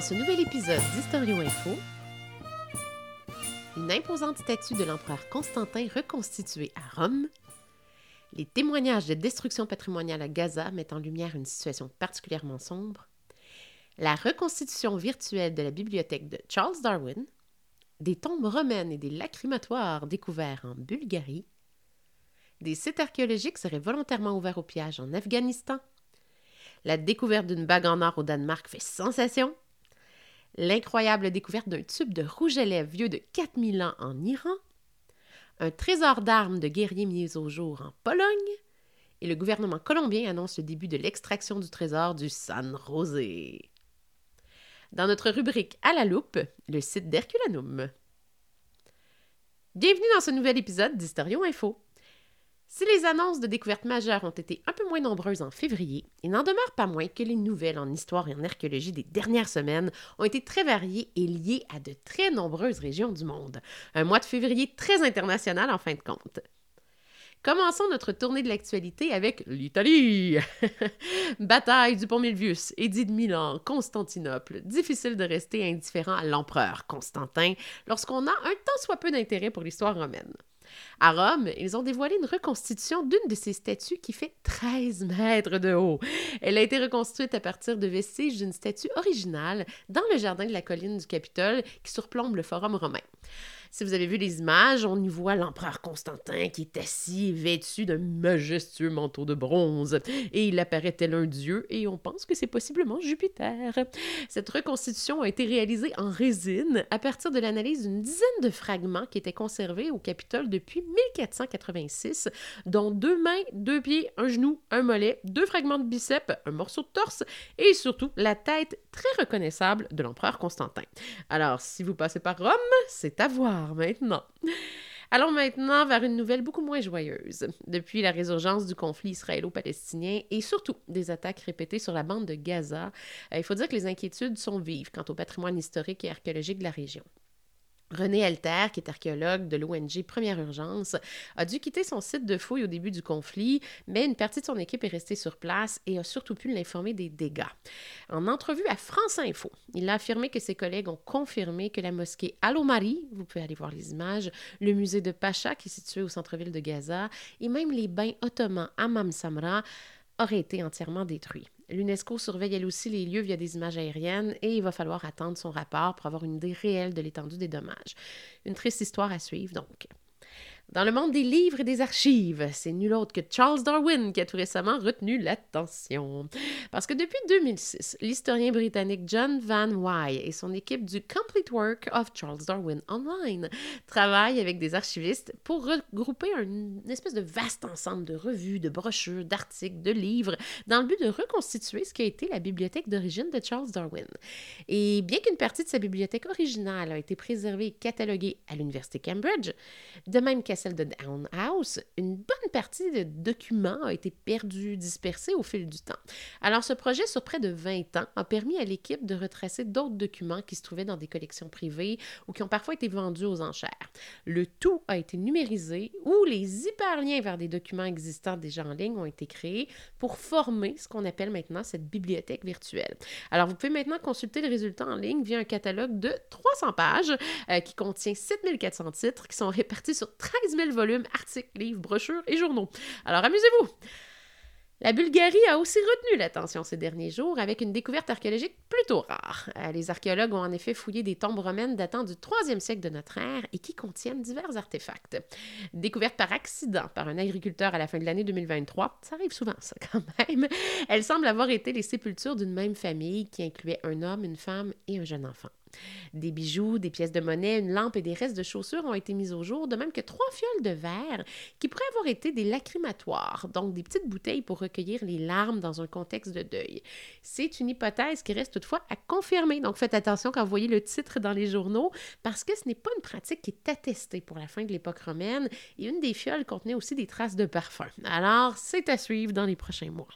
Dans ce nouvel épisode d'Historio Info, une imposante statue de l'empereur Constantin reconstituée à Rome, les témoignages de destruction patrimoniale à Gaza mettent en lumière une situation particulièrement sombre, la reconstitution virtuelle de la bibliothèque de Charles Darwin, des tombes romaines et des lacrymatoires découverts en Bulgarie, des sites archéologiques seraient volontairement ouverts au pillage en Afghanistan, la découverte d'une bague en or au Danemark fait sensation, l'incroyable découverte d'un tube de rouge à lèvres vieux de 4000 ans en Iran, un trésor d'armes de guerriers mis au jour en Pologne, et le gouvernement colombien annonce le début de l'extraction du trésor du San Rosé. Dans notre rubrique À la loupe, le site d'Herculanum. Bienvenue dans ce nouvel épisode d'Historion Info. Si les annonces de découvertes majeures ont été un peu moins nombreuses en février, il n'en demeure pas moins que les nouvelles en histoire et en archéologie des dernières semaines ont été très variées et liées à de très nombreuses régions du monde. Un mois de février très international en fin de compte. Commençons notre tournée de l'actualité avec l'Italie. Bataille du pont Milvius, édit de Milan, Constantinople. Difficile de rester indifférent à l'empereur Constantin lorsqu'on a un tant soit peu d'intérêt pour l'histoire romaine. À Rome, ils ont dévoilé une reconstitution d'une de ces statues qui fait 13 mètres de haut. Elle a été reconstruite à partir de vestiges d'une statue originale dans le jardin de la colline du Capitole qui surplombe le Forum romain. Si vous avez vu les images, on y voit l'empereur Constantin qui est assis vêtu d'un majestueux manteau de bronze. Et il apparaît tel un dieu, et on pense que c'est possiblement Jupiter. Cette reconstitution a été réalisée en résine à partir de l'analyse d'une dizaine de fragments qui étaient conservés au Capitole depuis 1486, dont deux mains, deux pieds, un genou, un mollet, deux fragments de biceps, un morceau de torse, et surtout la tête très reconnaissable de l'empereur Constantin. Alors, si vous passez par Rome, c'est à voir maintenant. Allons maintenant vers une nouvelle beaucoup moins joyeuse. Depuis la résurgence du conflit israélo-palestinien et surtout des attaques répétées sur la bande de Gaza, euh, il faut dire que les inquiétudes sont vives quant au patrimoine historique et archéologique de la région. René Alter, qui est archéologue de l'ONG Première Urgence, a dû quitter son site de fouille au début du conflit, mais une partie de son équipe est restée sur place et a surtout pu l'informer des dégâts. En entrevue à France Info, il a affirmé que ses collègues ont confirmé que la mosquée Al-Omari, vous pouvez aller voir les images, le musée de Pacha, qui est situé au centre-ville de Gaza, et même les bains ottomans Hammam Samra auraient été entièrement détruits. L'UNESCO surveille elle aussi les lieux via des images aériennes et il va falloir attendre son rapport pour avoir une idée réelle de l'étendue des dommages. Une triste histoire à suivre donc. Dans le monde des livres et des archives, c'est nul autre que Charles Darwin qui a tout récemment retenu l'attention. Parce que depuis 2006, l'historien britannique John Van Wy et son équipe du Complete Work of Charles Darwin Online travaillent avec des archivistes pour regrouper une espèce de vaste ensemble de revues, de brochures, d'articles, de livres, dans le but de reconstituer ce qui a été la bibliothèque d'origine de Charles Darwin. Et bien qu'une partie de sa bibliothèque originale a été préservée et cataloguée à l'Université Cambridge, de même qu'à celle de Down House, une bonne partie de documents a été perdue, dispersée au fil du temps. Alors, ce projet, sur près de 20 ans, a permis à l'équipe de retracer d'autres documents qui se trouvaient dans des collections privées ou qui ont parfois été vendus aux enchères. Le tout a été numérisé ou les hyperliens vers des documents existants déjà en ligne ont été créés pour former ce qu'on appelle maintenant cette bibliothèque virtuelle. Alors, vous pouvez maintenant consulter le résultat en ligne via un catalogue de 300 pages euh, qui contient 7400 titres qui sont répartis sur 13 000 volumes, articles, livres, brochures et journaux. Alors amusez-vous! La Bulgarie a aussi retenu l'attention ces derniers jours avec une découverte archéologique plutôt rare. Euh, les archéologues ont en effet fouillé des tombes romaines datant du 3e siècle de notre ère et qui contiennent divers artefacts. Découverte par accident par un agriculteur à la fin de l'année 2023, ça arrive souvent ça quand même, elles semblent avoir été les sépultures d'une même famille qui incluait un homme, une femme et un jeune enfant. Des bijoux, des pièces de monnaie, une lampe et des restes de chaussures ont été mis au jour, de même que trois fioles de verre qui pourraient avoir été des lacrymatoires, donc des petites bouteilles pour recueillir les larmes dans un contexte de deuil. C'est une hypothèse qui reste toutefois à confirmer, donc faites attention quand vous voyez le titre dans les journaux, parce que ce n'est pas une pratique qui est attestée pour la fin de l'époque romaine, et une des fioles contenait aussi des traces de parfum. Alors, c'est à suivre dans les prochains mois.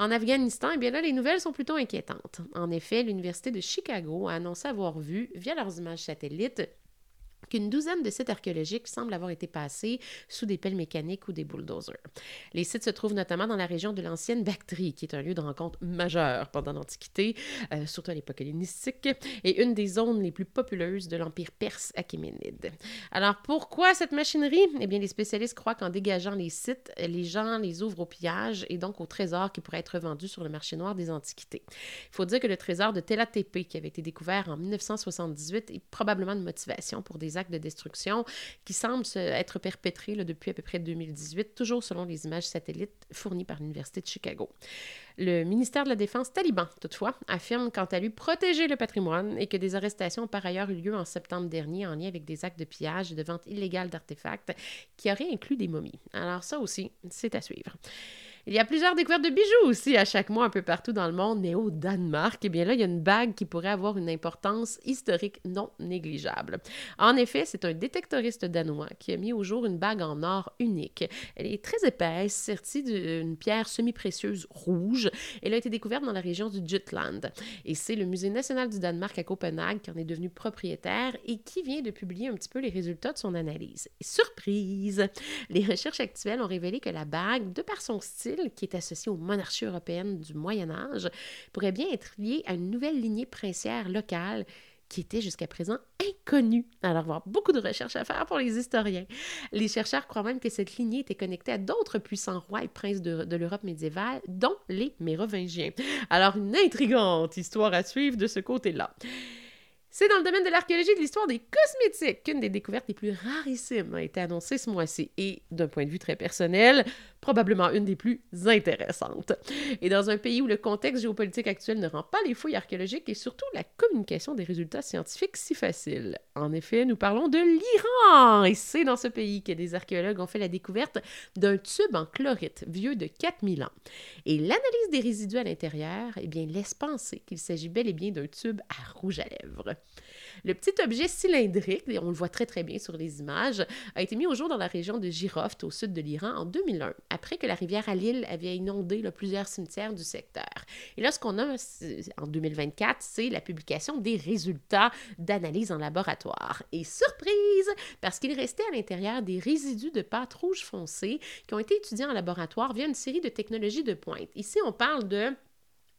En Afghanistan, eh bien là, les nouvelles sont plutôt inquiétantes. En effet, l'Université de Chicago a annoncé avoir vu, via leurs images satellites, qu'une douzaine de sites archéologiques semblent avoir été passés sous des pelles mécaniques ou des bulldozers. Les sites se trouvent notamment dans la région de l'ancienne Bactrie, qui est un lieu de rencontre majeur pendant l'Antiquité, euh, surtout à l'époque hellénistique, et une des zones les plus populeuses de l'Empire perse achéménide. Alors pourquoi cette machinerie? Eh bien, les spécialistes croient qu'en dégageant les sites, les gens les ouvrent au pillage et donc au trésor qui pourrait être vendu sur le marché noir des Antiquités. Il faut dire que le trésor de Tela qui avait été découvert en 1978, est probablement une motivation pour des de destruction qui semblent être perpétrés depuis à peu près 2018, toujours selon les images satellites fournies par l'Université de Chicago. Le ministère de la Défense taliban, toutefois, affirme quant à lui protéger le patrimoine et que des arrestations ont par ailleurs eu lieu en septembre dernier en lien avec des actes de pillage et de vente illégale d'artefacts qui auraient inclus des momies. Alors ça aussi, c'est à suivre. Il y a plusieurs découvertes de bijoux aussi à chaque mois un peu partout dans le monde, mais au Danemark, eh bien là, il y a une bague qui pourrait avoir une importance historique non négligeable. En effet, c'est un détectoriste danois qui a mis au jour une bague en or unique. Elle est très épaisse, sertie d'une pierre semi-précieuse rouge. Elle a été découverte dans la région du Jutland. Et c'est le Musée national du Danemark à Copenhague qui en est devenu propriétaire et qui vient de publier un petit peu les résultats de son analyse. surprise! Les recherches actuelles ont révélé que la bague, de par son style, qui est associé aux monarchies européennes du Moyen Âge, pourrait bien être lié à une nouvelle lignée princière locale qui était jusqu'à présent inconnue. Alors, beaucoup de recherches à faire pour les historiens. Les chercheurs croient même que cette lignée était connectée à d'autres puissants rois et princes de, de l'Europe médiévale, dont les Mérovingiens. Alors, une intrigante histoire à suivre de ce côté-là. C'est dans le domaine de l'archéologie et de l'histoire des cosmétiques qu'une des découvertes les plus rarissimes a été annoncée ce mois-ci. Et d'un point de vue très personnel, probablement une des plus intéressantes. Et dans un pays où le contexte géopolitique actuel ne rend pas les fouilles archéologiques et surtout la communication des résultats scientifiques si facile. En effet, nous parlons de l'Iran, et c'est dans ce pays que des archéologues ont fait la découverte d'un tube en chlorite vieux de 4000 ans. Et l'analyse des résidus à l'intérieur, eh bien, laisse penser qu'il s'agit bel et bien d'un tube à rouge à lèvres. Le petit objet cylindrique, on le voit très très bien sur les images, a été mis au jour dans la région de Giroft, au sud de l'Iran, en 2001, après que la rivière Alil avait inondé plusieurs cimetières du secteur. Et là, ce qu'on a en 2024, c'est la publication des résultats d'analyse en laboratoire. Et surprise, parce qu'il restait à l'intérieur des résidus de pâte rouge foncé qui ont été étudiés en laboratoire via une série de technologies de pointe. Ici, on parle de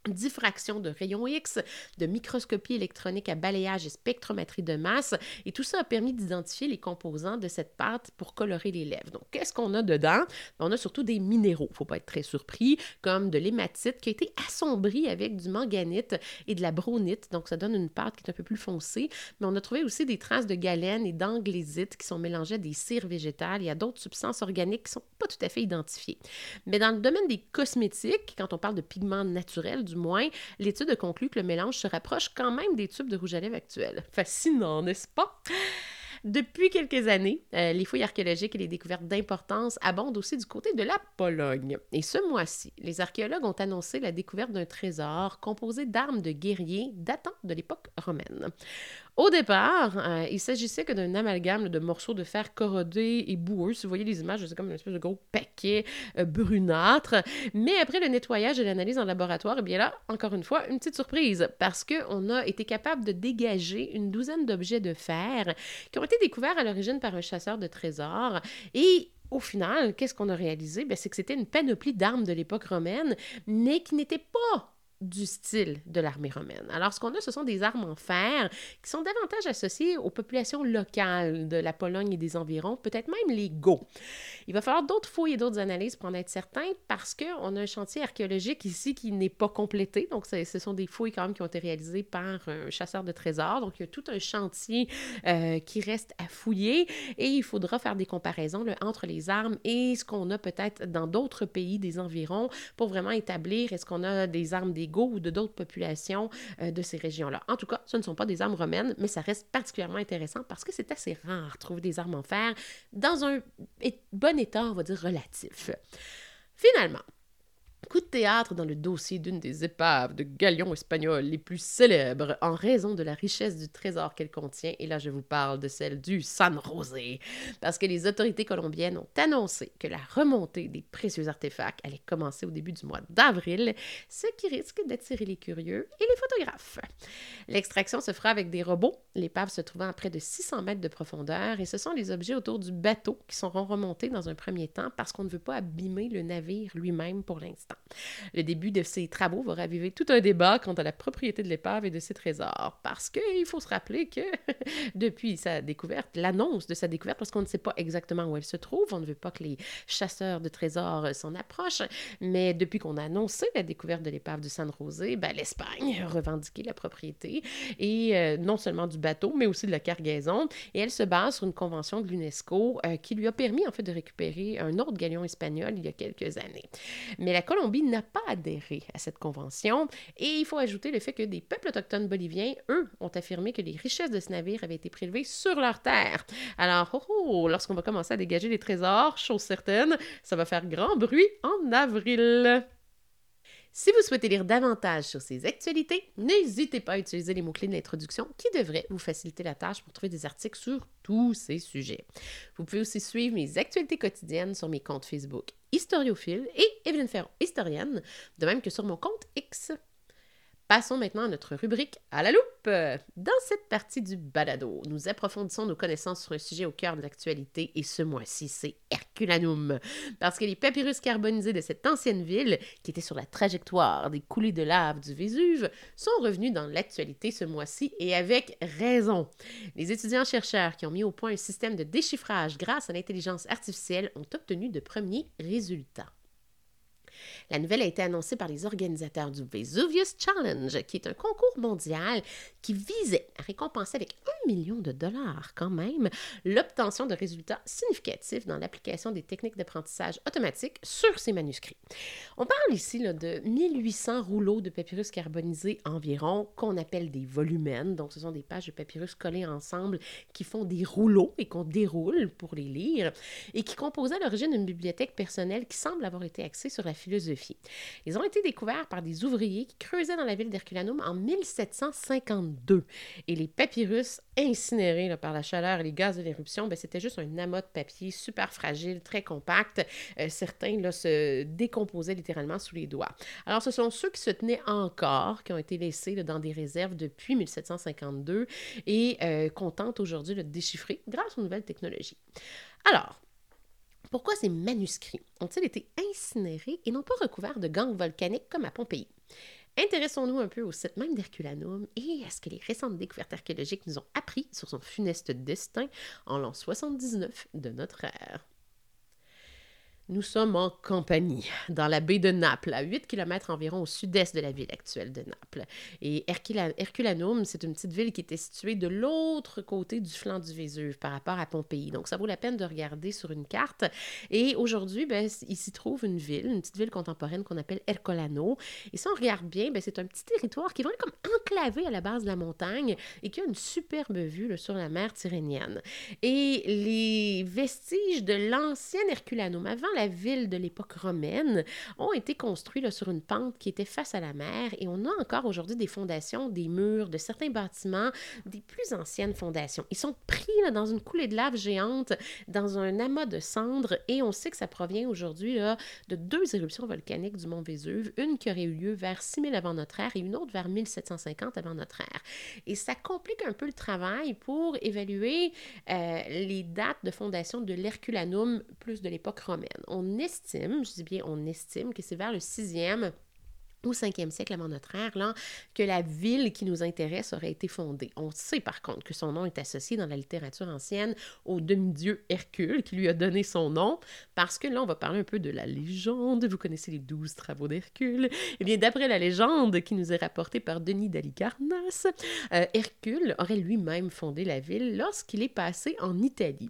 diffraction de rayons X, de microscopie électronique à balayage et spectrométrie de masse. Et tout ça a permis d'identifier les composants de cette pâte pour colorer les lèvres. Donc, qu'est-ce qu'on a dedans? Ben, on a surtout des minéraux, il faut pas être très surpris, comme de l'hématite qui a été assombrie avec du manganite et de la bronite. Donc, ça donne une pâte qui est un peu plus foncée. Mais on a trouvé aussi des traces de galène et d'anglésite qui sont mélangées à des cires végétales. Il y a d'autres substances organiques qui sont pas tout à fait identifiées. Mais dans le domaine des cosmétiques, quand on parle de pigments naturels, du moins, l'étude conclut que le mélange se rapproche quand même des tubes de rouge à lèvres actuels. Fascinant, n'est-ce pas? Depuis quelques années, euh, les fouilles archéologiques et les découvertes d'importance abondent aussi du côté de la Pologne. Et ce mois-ci, les archéologues ont annoncé la découverte d'un trésor composé d'armes de guerriers datant de l'époque romaine. Au départ, euh, il s'agissait que d'un amalgame de morceaux de fer corrodés et boueux. Si vous voyez les images, c'est comme une espèce de gros paquet euh, brunâtre. Mais après le nettoyage et l'analyse en laboratoire, eh bien là, encore une fois, une petite surprise parce qu'on a été capable de dégager une douzaine d'objets de fer qui ont été découverts à l'origine par un chasseur de trésors. Et au final, qu'est-ce qu'on a réalisé? Ben, c'est que c'était une panoplie d'armes de l'époque romaine, mais qui n'étaient pas du style de l'armée romaine. Alors, ce qu'on a, ce sont des armes en fer qui sont davantage associées aux populations locales de la Pologne et des environs, peut-être même les Goths. Il va falloir d'autres fouilles et d'autres analyses pour en être certain parce qu'on a un chantier archéologique ici qui n'est pas complété. Donc, ce sont des fouilles quand même qui ont été réalisées par un chasseur de trésors. Donc, il y a tout un chantier euh, qui reste à fouiller et il faudra faire des comparaisons entre les armes et ce qu'on a peut-être dans d'autres pays des environs pour vraiment établir est-ce qu'on a des armes des ou de d'autres populations euh, de ces régions-là. En tout cas, ce ne sont pas des armes romaines, mais ça reste particulièrement intéressant parce que c'est assez rare de trouver des armes en fer dans un bon état, on va dire, relatif. Finalement, coup de théâtre dans le dossier d'une des épaves de galions espagnols les plus célèbres en raison de la richesse du trésor qu'elle contient. Et là, je vous parle de celle du San José. Parce que les autorités colombiennes ont annoncé que la remontée des précieux artefacts allait commencer au début du mois d'avril, ce qui risque d'attirer les curieux et les photographes. L'extraction se fera avec des robots, l'épave se trouvant à près de 600 mètres de profondeur, et ce sont les objets autour du bateau qui seront remontés dans un premier temps parce qu'on ne veut pas abîmer le navire lui-même pour l'instant. Le début de ces travaux va raviver tout un débat quant à la propriété de l'épave et de ses trésors, parce qu'il faut se rappeler que depuis sa découverte, l'annonce de sa découverte, parce qu'on ne sait pas exactement où elle se trouve, on ne veut pas que les chasseurs de trésors s'en approchent, mais depuis qu'on a annoncé la découverte de l'épave du San José, ben, l'Espagne a revendiqué la propriété, et euh, non seulement du bateau, mais aussi de la cargaison, et elle se base sur une convention de l'UNESCO euh, qui lui a permis en fait de récupérer un autre galion espagnol il y a quelques années. Mais la Colombie n'a pas adhéré à cette convention et il faut ajouter le fait que des peuples autochtones boliviens, eux, ont affirmé que les richesses de ce navire avaient été prélevées sur leur terre. Alors, oh, oh, lorsqu'on va commencer à dégager les trésors, chose certaine, ça va faire grand bruit en avril. Si vous souhaitez lire davantage sur ces actualités, n'hésitez pas à utiliser les mots-clés de l'introduction qui devraient vous faciliter la tâche pour trouver des articles sur tous ces sujets. Vous pouvez aussi suivre mes actualités quotidiennes sur mes comptes Facebook Historiophile et Evelyne Ferron, historienne, de même que sur mon compte X. Passons maintenant à notre rubrique à la loupe. Dans cette partie du balado, nous approfondissons nos connaissances sur un sujet au cœur de l'actualité et ce mois-ci, c'est Herculanum. Parce que les papyrus carbonisés de cette ancienne ville, qui était sur la trajectoire des coulées de lave du Vésuve, sont revenus dans l'actualité ce mois-ci et avec raison. Les étudiants-chercheurs qui ont mis au point un système de déchiffrage grâce à l'intelligence artificielle ont obtenu de premiers résultats. La nouvelle a été annoncée par les organisateurs du Vesuvius Challenge, qui est un concours mondial qui visait à récompenser avec un million de dollars quand même l'obtention de résultats significatifs dans l'application des techniques d'apprentissage automatique sur ces manuscrits. On parle ici de 1800 rouleaux de papyrus carbonisés environ, qu'on appelle des volumens. Donc, ce sont des pages de papyrus collées ensemble qui font des rouleaux et qu'on déroule pour les lire et qui composaient à l'origine une bibliothèque personnelle qui semble avoir été axée sur la philosophie. Ils ont été découverts par des ouvriers qui creusaient dans la ville d'Herculanum en 1752. Et les papyrus incinérés par la chaleur et les gaz de l'éruption, ben, c'était juste un amas de papier super fragile, très compact. Euh, certains se décomposaient littéralement sous les doigts. Alors, ce sont ceux qui se tenaient encore, qui ont été laissés dans des réserves depuis 1752 et euh, qu'on tente aujourd'hui de déchiffrer grâce aux nouvelles technologies. Alors, pourquoi ces manuscrits ont-ils été incinérés et non pas recouverts de gangs volcaniques comme à Pompéi? Intéressons-nous un peu au site même d'Herculanum et à ce que les récentes découvertes archéologiques nous ont appris sur son funeste destin en l'an 79 de notre ère. Nous sommes en Campanie, dans la baie de Naples, à 8 km environ au sud-est de la ville actuelle de Naples. Et Herculanum, c'est une petite ville qui était située de l'autre côté du flanc du Vésuve par rapport à Pompéi. Donc, ça vaut la peine de regarder sur une carte. Et aujourd'hui, ben, il s'y trouve une ville, une petite ville contemporaine qu'on appelle Ercolano. Et si on regarde bien, ben, c'est un petit territoire qui est vraiment comme enclavé à la base de la montagne et qui a une superbe vue sur la mer Tyrrhénienne. Et les vestiges de l'ancien Herculanum, avant la la ville de l'époque romaine ont été construits sur une pente qui était face à la mer et on a encore aujourd'hui des fondations, des murs de certains bâtiments, des plus anciennes fondations. Ils sont pris dans une coulée de lave géante, dans un amas de cendres et on sait que ça provient aujourd'hui de deux éruptions volcaniques du mont Vésuve, une qui aurait eu lieu vers 6000 avant notre ère et une autre vers 1750 avant notre ère. Et ça complique un peu le travail pour évaluer euh, les dates de fondation de l'Herculanum plus de l'époque romaine on estime, je dis bien on estime que c'est vers le sixième au 5e siècle avant notre ère, là, que la ville qui nous intéresse aurait été fondée. On sait par contre que son nom est associé dans la littérature ancienne au demi-dieu Hercule, qui lui a donné son nom, parce que là, on va parler un peu de la légende. Vous connaissez les douze travaux d'Hercule. Eh bien, d'après la légende qui nous est rapportée par Denis d'Alicarnasse, euh, Hercule aurait lui-même fondé la ville lorsqu'il est passé en Italie.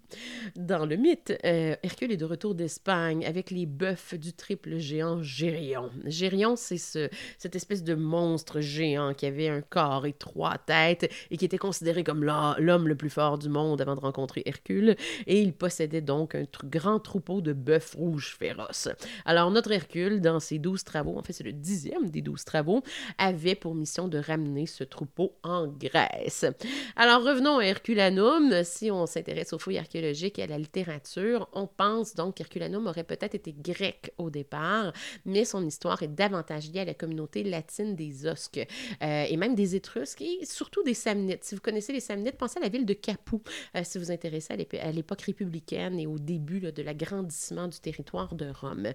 Dans le mythe, euh, Hercule est de retour d'Espagne avec les bœufs du triple géant Gérion. Gérion, c'est ce cette espèce de monstre géant qui avait un corps et trois têtes et qui était considéré comme l'homme le plus fort du monde avant de rencontrer Hercule. Et il possédait donc un grand troupeau de bœufs rouges féroces. Alors, notre Hercule, dans ses douze travaux, en fait, c'est le dixième des douze travaux, avait pour mission de ramener ce troupeau en Grèce. Alors, revenons à Herculanum. Si on s'intéresse aux fouilles archéologiques et à la littérature, on pense donc qu'Herculanum aurait peut-être été grec au départ, mais son histoire est davantage liée à la communauté latine des Osques euh, et même des Étrusques et surtout des Samnites. Si vous connaissez les Samnites, pensez à la ville de Capoue, euh, si vous vous intéressez à l'époque républicaine et au début de l'agrandissement du territoire de Rome.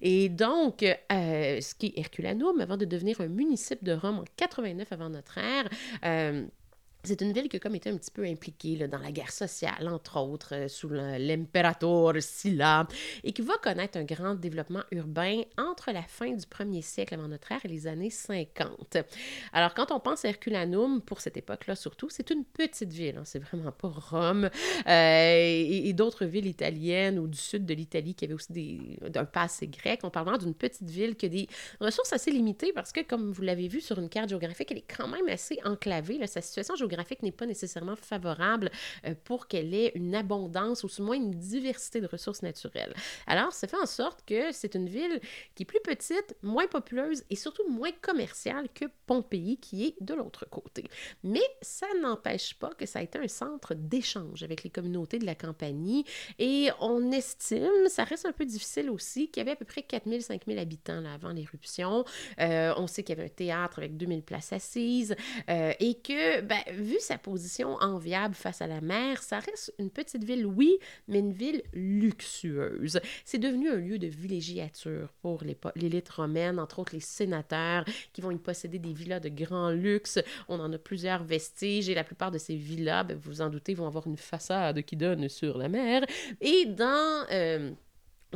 Et donc, euh, ce qui est Herculanum, avant de devenir un municipe de Rome en 89 avant notre ère, c'est une ville qui comme été un petit peu impliquée dans la guerre sociale, entre autres, euh, sous l'impérator Sylla, et qui va connaître un grand développement urbain entre la fin du premier siècle avant notre ère et les années 50. Alors, quand on pense à Herculanum, pour cette époque-là surtout, c'est une petite ville, hein, c'est vraiment pas Rome, euh, et, d'autres villes italiennes ou du sud de l'Italie qui avaient aussi des, un passé grec. On parle vraiment d'une petite ville qui a des ressources assez limitées parce que, comme vous l'avez vu sur une carte géographique, elle est quand même assez enclavée. Là, sa situation géographique n'est pas nécessairement favorable euh, pour qu'elle ait une abondance ou au moins une diversité de ressources naturelles. Alors, ça fait en sorte que c'est une ville qui est plus petite, moins populeuse et surtout moins commerciale que Pompéi, qui est de l'autre côté. Mais ça n'empêche pas que ça a été un centre d'échange avec les communautés de la Campanie et on estime, ça reste un peu difficile aussi, qu'il y avait à peu près 4000-5000 habitants là, avant l'éruption. Euh, on sait qu'il y avait un théâtre avec 2000 places assises euh, et que, ben, vu sa position enviable face à la mer, ça reste une petite ville, oui, mais une ville luxueuse. C'est devenu un lieu de villégiature pour l'élite romaine, entre autres les sénateurs qui vont y posséder des villas de grand luxe. On en a plusieurs vestiges et la plupart de ces villas, ben, vous vous en doutez, vont avoir une façade qui donne sur la mer. Et dans... Euh,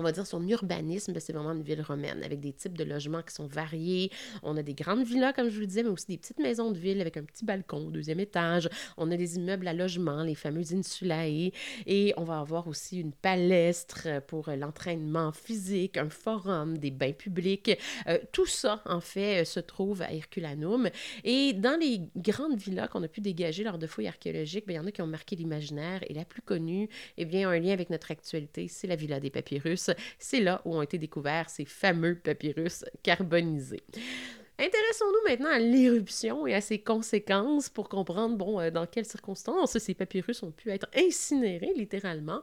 on va dire, son urbanisme, c'est vraiment une ville romaine, avec des types de logements qui sont variés. On a des grandes villas, comme je vous le disais, mais aussi des petites maisons de ville avec un petit balcon au deuxième étage. On a des immeubles à logement, les fameux insulae. Et on va avoir aussi une palestre pour l'entraînement physique, un forum, des bains publics. Euh, tout ça, en fait, se trouve à Herculanum. Et dans les grandes villas qu'on a pu dégager lors de fouilles archéologiques, ben, il y en a qui ont marqué l'imaginaire. Et la plus connue, eh bien, un lien avec notre actualité, c'est la villa des papyrus c'est là où ont été découverts ces fameux papyrus carbonisés. Intéressons-nous maintenant à l'éruption et à ses conséquences pour comprendre, bon, euh, dans quelles circonstances ces papyrus ont pu être incinérés, littéralement.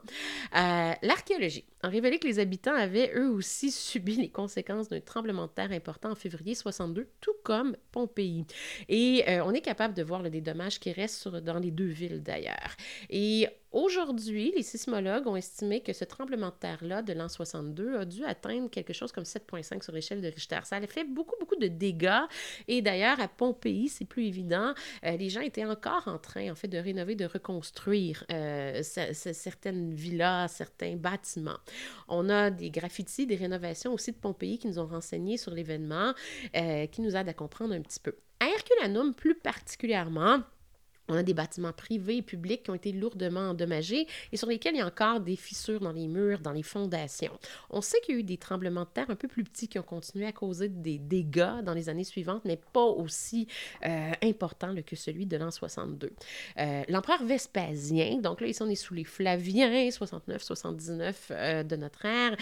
Euh, l'archéologie a révélé que les habitants avaient eux aussi subi les conséquences d'un tremblement de terre important en février 62, tout comme Pompéi. Et euh, on est capable de voir le des dommages qui restent dans les deux villes d'ailleurs. Et Aujourd'hui, les sismologues ont estimé que ce tremblement de terre-là de l'an 62 a dû atteindre quelque chose comme 7,5 sur l'échelle de Richter. Ça a fait beaucoup, beaucoup de dégâts. Et d'ailleurs, à Pompéi, c'est plus évident, euh, les gens étaient encore en train, en fait, de rénover, de reconstruire euh, certaines villas, certains bâtiments. On a des graffitis, des rénovations aussi de Pompéi qui nous ont renseigné sur l'événement, euh, qui nous aident à comprendre un petit peu. À Herculanum, plus particulièrement, on a des bâtiments privés et publics qui ont été lourdement endommagés et sur lesquels il y a encore des fissures dans les murs, dans les fondations. On sait qu'il y a eu des tremblements de terre un peu plus petits qui ont continué à causer des dégâts dans les années suivantes, mais pas aussi euh, importants que celui de l'an 62. Euh, l'empereur Vespasien, donc là, ici on est sous les Flaviens, 69-79 euh, de notre ère,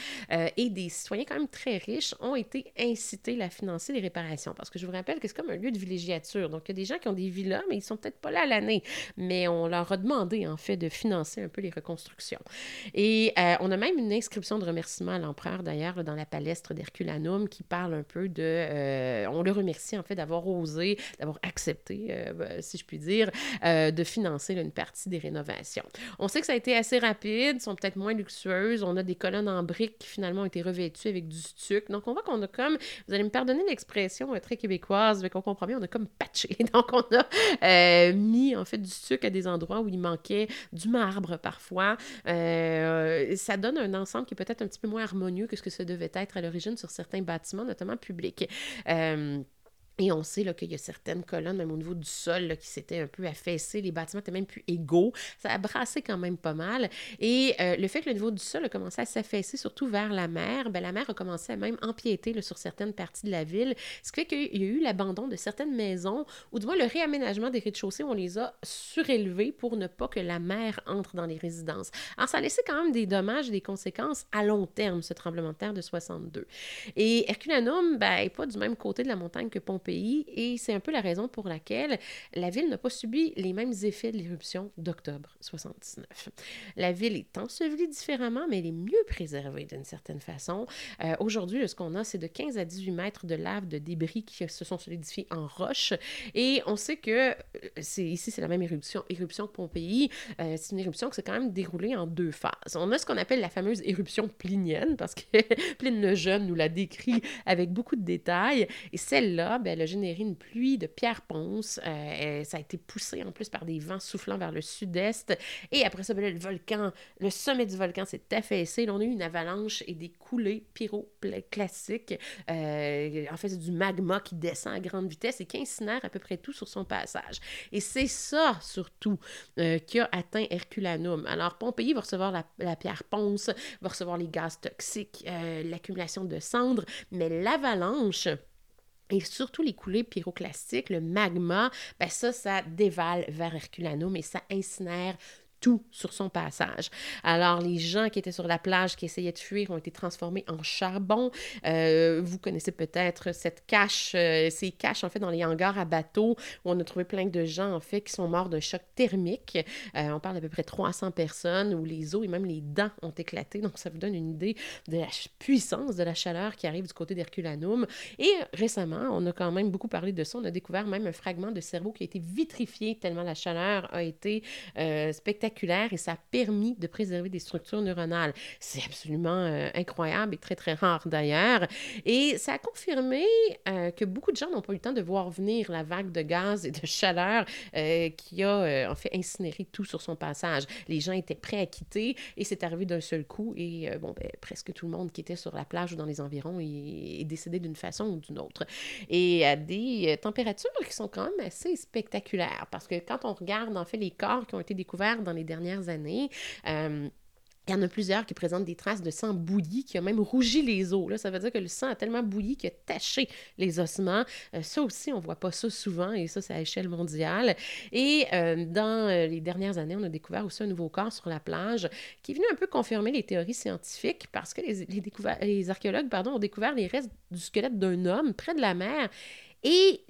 et des citoyens quand même très riches ont été incités à financer les réparations. Parce que je vous rappelle que c'est comme un lieu de villégiature. Donc il y a des gens qui ont des villas, mais ils sont peut-être pas là à année, mais on leur a demandé en fait de financer un peu les reconstructions. Et euh, on a même une inscription de remerciement à l'empereur d'ailleurs dans la palestre d'Herculanum qui parle un peu de... Euh, on le remercie en fait d'avoir osé, d'avoir accepté, euh, si je puis dire, de financer une partie des rénovations. On sait que ça a été assez rapide, sont peut-être moins luxueuses. On a des colonnes en briques qui finalement ont été revêtues avec du stuc. Donc on voit qu'on a comme, vous allez me pardonner l'expression très québécoise, mais qu'on comprend bien, on a comme patché. Donc on a mis en fait du sucre à des endroits où il manquait du marbre parfois. Euh, ça donne un ensemble qui est peut-être un petit peu moins harmonieux que ce que ça devait être à l'origine sur certains bâtiments, notamment publics. Euh, Et on sait qu'il y a certaines colonnes, même au niveau du sol, qui s'étaient un peu affaissées. Les bâtiments étaient même plus égaux. Ça a brassé quand même pas mal. Et euh, le fait que le niveau du sol a commencé à s'affaisser, surtout vers la mer, ben, la mer a commencé à même empiéter sur certaines parties de la ville. Ce qui fait qu'il y a eu l'abandon de certaines maisons, ou du moins le réaménagement des rez-de-chaussée, on les a surélevés pour ne pas que la mer entre dans les résidences. Alors, ça a laissé quand même des dommages et des conséquences à long terme, ce tremblement de terre de 62. Et Herculanum, ben, n'est pas du même côté de la montagne que Pompéi pays et c'est un peu la raison pour laquelle la ville n'a pas subi les mêmes effets de l'éruption d'octobre 79. La ville est ensevelie différemment, mais elle est mieux préservée d'une certaine façon. Euh, aujourd'hui, ce qu'on a, c'est de 15 à 18 mètres de lave, de débris qui se sont solidifiés en roche. Et on sait que euh, ici, c'est la même éruption, éruption que Pompéi. Euh, c'est une éruption qui s'est quand même déroulée en deux phases. On a ce qu'on appelle la fameuse éruption plinienne, parce que Pline le Jeune nous l'a décrit avec beaucoup de détails. Et celle-là, ben, elle a généré une pluie de pierres ponces. Euh, ça a été poussé en plus par des vents soufflant vers le sud-est. Et après ça, ben le volcan, le sommet du volcan s'est affaissé. on a eu une avalanche et des coulées pyroclastiques. Euh, en fait, c'est du magma qui descend à grande vitesse et qui incinère à peu près tout sur son passage. Et c'est ça, surtout, euh, qui a atteint Herculanum. Alors, Pompéi va recevoir la, la pierre ponce, va recevoir les gaz toxiques, l'accumulation de cendres, mais l'avalanche et surtout les coulées pyroclastiques, le magma, ben ça, ça dévale vers Herculanum et ça incinère tout sur son passage. Alors, les gens qui étaient sur la plage, qui essayaient de fuir, ont été transformés en charbon. Euh, vous connaissez peut-être cette cache, euh, ces caches, en fait, dans les hangars à bateaux, où on a trouvé plein de gens, en fait, qui sont morts d'un choc thermique. Euh, on parle d'à peu près 300 personnes, où les os et même les dents ont éclaté. Donc, ça vous donne une idée de la puissance de la chaleur qui arrive du côté d'Herculanum. Et récemment, on a quand même beaucoup parlé de ça. On a découvert même un fragment de cerveau qui a été vitrifié tellement la chaleur a été spectaculaire et ça a permis de préserver des structures neuronales. C'est absolument euh, incroyable et très, très rare d'ailleurs. Et ça a confirmé euh, que beaucoup de gens n'ont pas eu le temps de voir venir la vague de gaz et de chaleur euh, qui a en fait incinéré tout sur son passage. Les gens étaient prêts à quitter et c'est arrivé d'un seul coup et bon, ben, presque tout le monde qui était sur la plage ou dans les environs est, décédé d'une façon ou d'une autre. Et à des températures qui sont quand même assez spectaculaires parce que quand on regarde en fait les corps qui ont été découverts dans les dernières années. Euh, il y en a plusieurs qui présentent des traces de sang bouilli qui a même rougi les os. Là. Ça veut dire que le sang a tellement bouilli qu'il a taché les ossements. Euh, ça aussi, on ne voit pas ça souvent et ça, c'est à échelle mondiale. Et euh, dans les dernières années, on a découvert aussi un nouveau corps sur la plage qui est venu un peu confirmer les théories scientifiques parce que les, archéologues ont découvert les restes du squelette d'un homme près de la mer et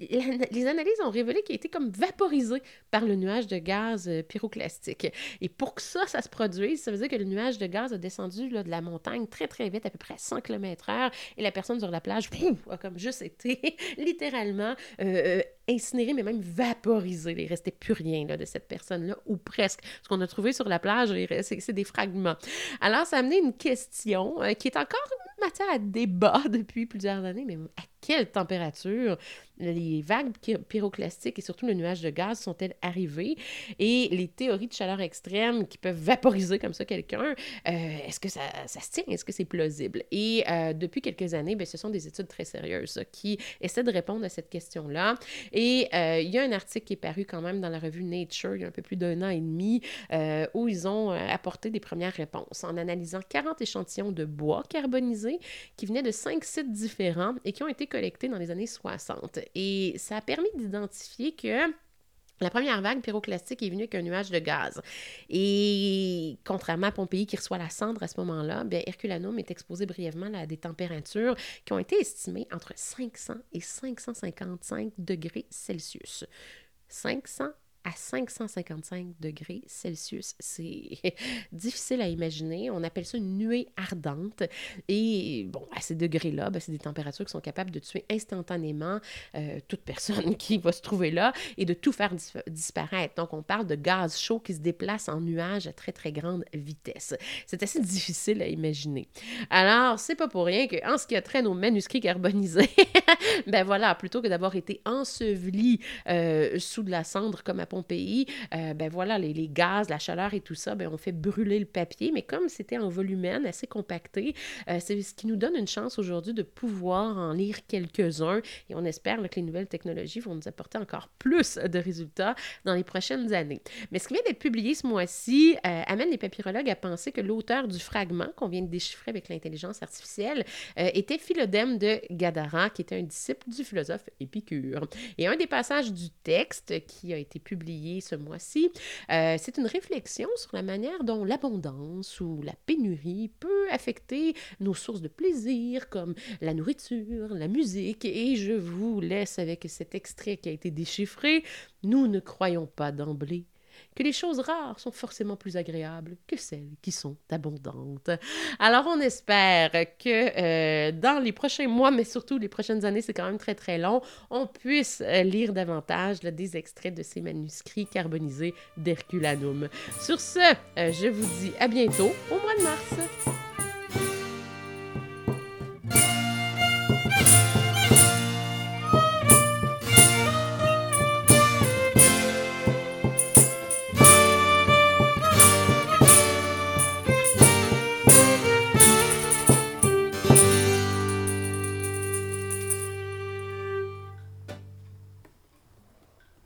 les analyses ont révélé qu'il a été comme vaporisé par le nuage de gaz euh, pyroclastique. Et pour que ça, ça se produise, ça veut dire que le nuage de gaz a descendu là, de la montagne très, très vite, à peu près à 100 km/h, et la personne sur la plage a comme juste été littéralement euh, euh, incinérée, mais même vaporisée. Il ne restait plus rien là, de cette personne-là, ou presque. Ce qu'on a trouvé sur la plage, c'est des fragments. Alors, ça a amené une question qui est encore matière à débat depuis plusieurs années, mais à quelle température les vagues pyroclastiques et surtout le nuage de gaz sont-elles arrivées? Et les théories de chaleur extrême qui peuvent vaporiser comme ça quelqu'un, euh, est-ce que ça, se tient? Est-ce que c'est plausible? Et euh, depuis quelques années, bien, ce sont des études très sérieuses qui essaient de répondre à cette question-là. Et euh, il y a un article qui est paru quand même dans la revue Nature il y a un peu plus d'un an et demi où ils ont apporté des premières réponses en analysant 40 échantillons de bois carbonisé qui venaient de cinq sites différents et qui ont été collectés dans les années 60. Et ça a permis d'identifier que la première vague pyroclastique est venue avec un nuage de gaz. Et contrairement à Pompéi qui reçoit la cendre à ce moment-là, bien, Herculanum est exposé brièvement à des températures qui ont été estimées entre 500 et 555 degrés Celsius. 500 à 555 degrés Celsius. C'est difficile à imaginer. On appelle ça une nuée ardente. Et bon, à ces degrés-là, ben, c'est des températures qui sont capables de tuer instantanément euh, toute personne qui va se trouver là et de tout faire disparaître. Donc, on parle de gaz chaud qui se déplace en nuages à très, très grande vitesse. C'est assez difficile à imaginer. Alors, c'est pas pour rien qu'en ce qui a trait nos manuscrits carbonisés, ben voilà, plutôt que d'avoir été ensevelis euh, sous de la cendre comme à Pompéi, euh, ben voilà, les, les, gaz, la chaleur et tout ça, ben on fait brûler le papier, mais comme c'était en volumène, assez compacté, euh, c'est ce qui nous donne une chance aujourd'hui de pouvoir en lire quelques-uns et on espère que les nouvelles technologies vont nous apporter encore plus de résultats dans les prochaines années. Mais ce qui vient d'être publié ce mois-ci euh, amène les papyrologues à penser que l'auteur du fragment qu'on vient de déchiffrer avec l'intelligence artificielle était Philodème de Gadara, qui était un disciple du philosophe Épicure. Et un des passages du texte qui a été publié ce mois-ci, euh, c'est une réflexion sur la manière dont l'abondance ou la pénurie peut affecter nos sources de plaisir comme la nourriture, la musique. Et je vous laisse avec cet extrait qui a été déchiffré. Nous ne croyons pas d'emblée que les choses rares sont forcément plus agréables que celles qui sont abondantes. Alors on espère que euh, dans les prochains mois, mais surtout les prochaines années, c'est quand même très très long, on puisse euh, lire davantage des extraits de ces manuscrits carbonisés d'Herculanum. Sur ce, euh, je vous dis à bientôt au mois de mars.